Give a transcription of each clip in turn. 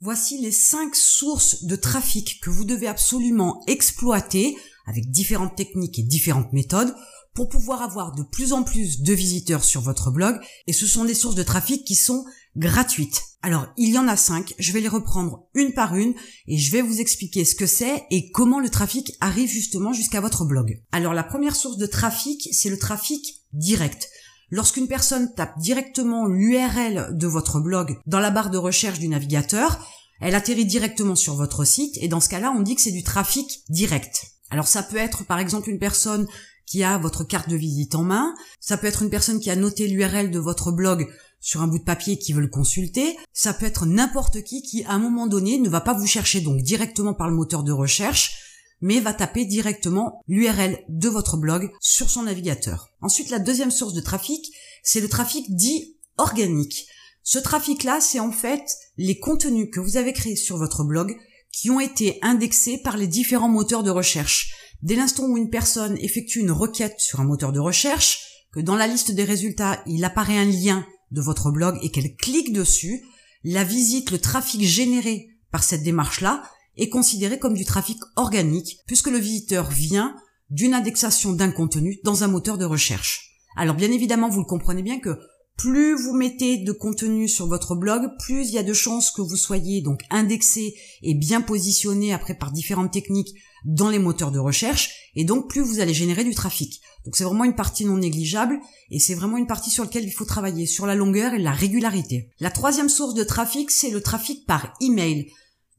Voici les cinq sources de trafic que vous devez absolument exploiter avec différentes techniques et différentes méthodes pour pouvoir avoir de plus en plus de visiteurs sur votre blog et ce sont des sources de trafic qui sont gratuites. Alors, il y en a cinq, je vais les reprendre une par une et je vais vous expliquer ce que c'est et comment le trafic arrive justement jusqu'à votre blog. Alors, la première source de trafic, c'est le trafic direct. Lorsqu'une personne tape directement l'URL de votre blog dans la barre de recherche du navigateur, elle atterrit directement sur votre site et dans ce cas-là, on dit que c'est du trafic direct. Alors ça peut être par exemple une personne qui a votre carte de visite en main, ça peut être une personne qui a noté l'URL de votre blog sur un bout de papier qui veut le consulter, ça peut être n'importe qui qui à un moment donné ne va pas vous chercher donc directement par le moteur de recherche, mais va taper directement l'URL de votre blog sur son navigateur. Ensuite, la deuxième source de trafic, c'est le trafic dit organique. Ce trafic-là, c'est en fait les contenus que vous avez créés sur votre blog qui ont été indexés par les différents moteurs de recherche. Dès l'instant où une personne effectue une requête sur un moteur de recherche, que dans la liste des résultats, il apparaît un lien de votre blog et qu'elle clique dessus, la visite, le trafic généré par cette démarche-là est considéré comme du trafic organique puisque le visiteur vient d'une indexation d'un contenu dans un moteur de recherche. Alors bien évidemment, vous le comprenez bien que plus vous mettez de contenu sur votre blog, plus il y a de chances que vous soyez donc indexé et bien positionné après par différentes techniques dans les moteurs de recherche et donc plus vous allez générer du trafic. Donc c'est vraiment une partie non négligeable et c'est vraiment une partie sur laquelle il faut travailler sur la longueur et la régularité. La troisième source de trafic, c'est le trafic par email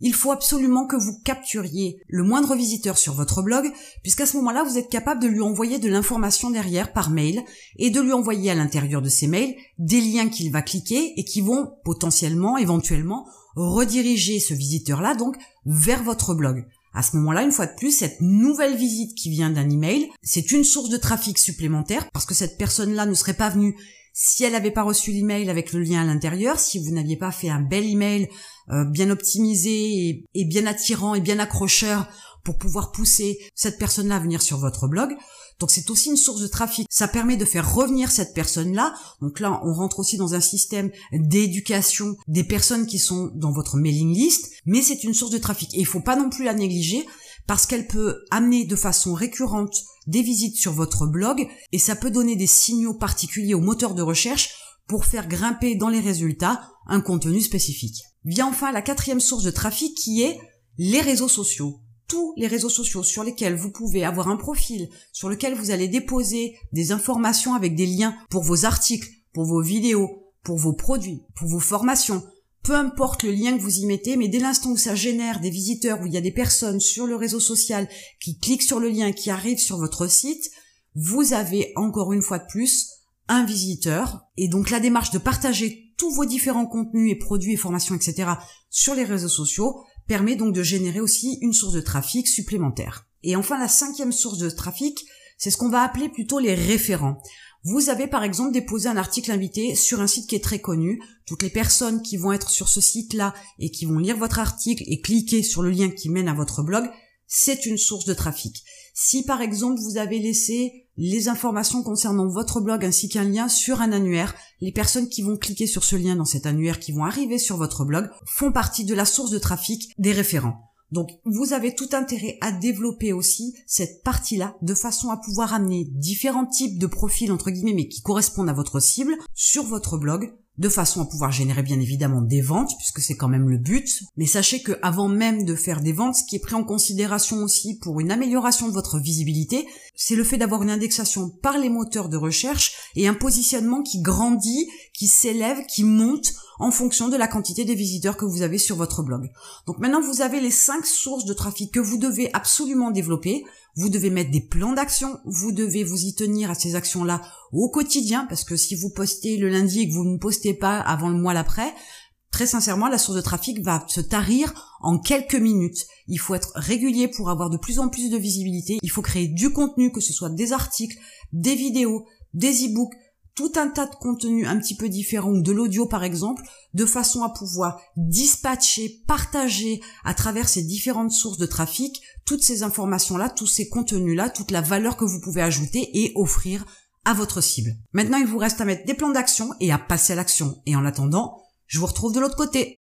il faut absolument que vous capturiez le moindre visiteur sur votre blog, puisqu'à ce moment-là, vous êtes capable de lui envoyer de l'information derrière par mail et de lui envoyer à l'intérieur de ces mails des liens qu'il va cliquer et qui vont potentiellement, éventuellement, rediriger ce visiteur-là donc vers votre blog. À ce moment-là, une fois de plus, cette nouvelle visite qui vient d'un email, c'est une source de trafic supplémentaire parce que cette personne-là ne serait pas venue si elle n'avait pas reçu l'email avec le lien à l'intérieur, si vous n'aviez pas fait un bel email euh, bien optimisé et, bien attirant et bien accrocheur pour pouvoir pousser cette personne-là à venir sur votre blog. Donc c'est aussi une source de trafic. Ça permet de faire revenir cette personne-là. Donc là, on rentre aussi dans un système d'éducation des personnes qui sont dans votre mailing list, mais c'est une source de trafic. Et il faut pas non plus la négliger parce qu'elle peut amener de façon récurrente des visites sur votre blog et ça peut donner des signaux particuliers au moteur de recherche pour faire grimper dans les résultats un contenu spécifique. Vient enfin la quatrième source de trafic qui est les réseaux sociaux. Tous les réseaux sociaux sur lesquels vous pouvez avoir un profil, sur lequel vous allez déposer des informations avec des liens pour vos articles, pour vos vidéos, pour vos produits, pour vos formations, peu importe le lien que vous y mettez, mais dès l'instant où ça génère des visiteurs, où il y a des personnes sur le réseau social qui cliquent sur le lien, qui arrivent sur votre site, vous avez encore une fois de plus un visiteur. Et donc la démarche de partager tous vos différents contenus et produits et formations, etc. sur les réseaux sociaux permet donc de générer aussi une source de trafic supplémentaire. Et enfin, la cinquième source de trafic, c'est ce qu'on va appeler plutôt les référents. Vous avez par exemple déposé un article invité sur un site qui est très connu. Toutes les personnes qui vont être sur ce site-là et qui vont lire votre article et cliquer sur le lien qui mène à votre blog, c'est une source de trafic. Si par exemple vous avez laissé les informations concernant votre blog ainsi qu'un lien sur un annuaire, les personnes qui vont cliquer sur ce lien dans cet annuaire qui vont arriver sur votre blog font partie de la source de trafic des référents. Donc vous avez tout intérêt à développer aussi cette partie-là de façon à pouvoir amener différents types de profils entre guillemets mais qui correspondent à votre cible sur votre blog de façon à pouvoir générer bien évidemment des ventes, puisque c'est quand même le but. Mais sachez que avant même de faire des ventes, ce qui est pris en considération aussi pour une amélioration de votre visibilité, c'est le fait d'avoir une indexation par les moteurs de recherche et un positionnement qui grandit, qui s'élève, qui monte en fonction de la quantité des visiteurs que vous avez sur votre blog. Donc maintenant, vous avez les cinq sources de trafic que vous devez absolument développer. Vous devez mettre des plans d'action, vous devez vous y tenir à ces actions-là au quotidien, parce que si vous postez le lundi et que vous ne postez pas avant le mois l'après, très sincèrement, la source de trafic va se tarir en quelques minutes. Il faut être régulier pour avoir de plus en plus de visibilité. Il faut créer du contenu, que ce soit des articles, des vidéos, des e-books, tout un tas de contenus un petit peu différents, de l'audio par exemple, de façon à pouvoir dispatcher, partager à travers ces différentes sources de trafic toutes ces informations-là, tous ces contenus-là, toute la valeur que vous pouvez ajouter et offrir à votre cible. Maintenant, il vous reste à mettre des plans d'action et à passer à l'action. Et en attendant, je vous retrouve de l'autre côté.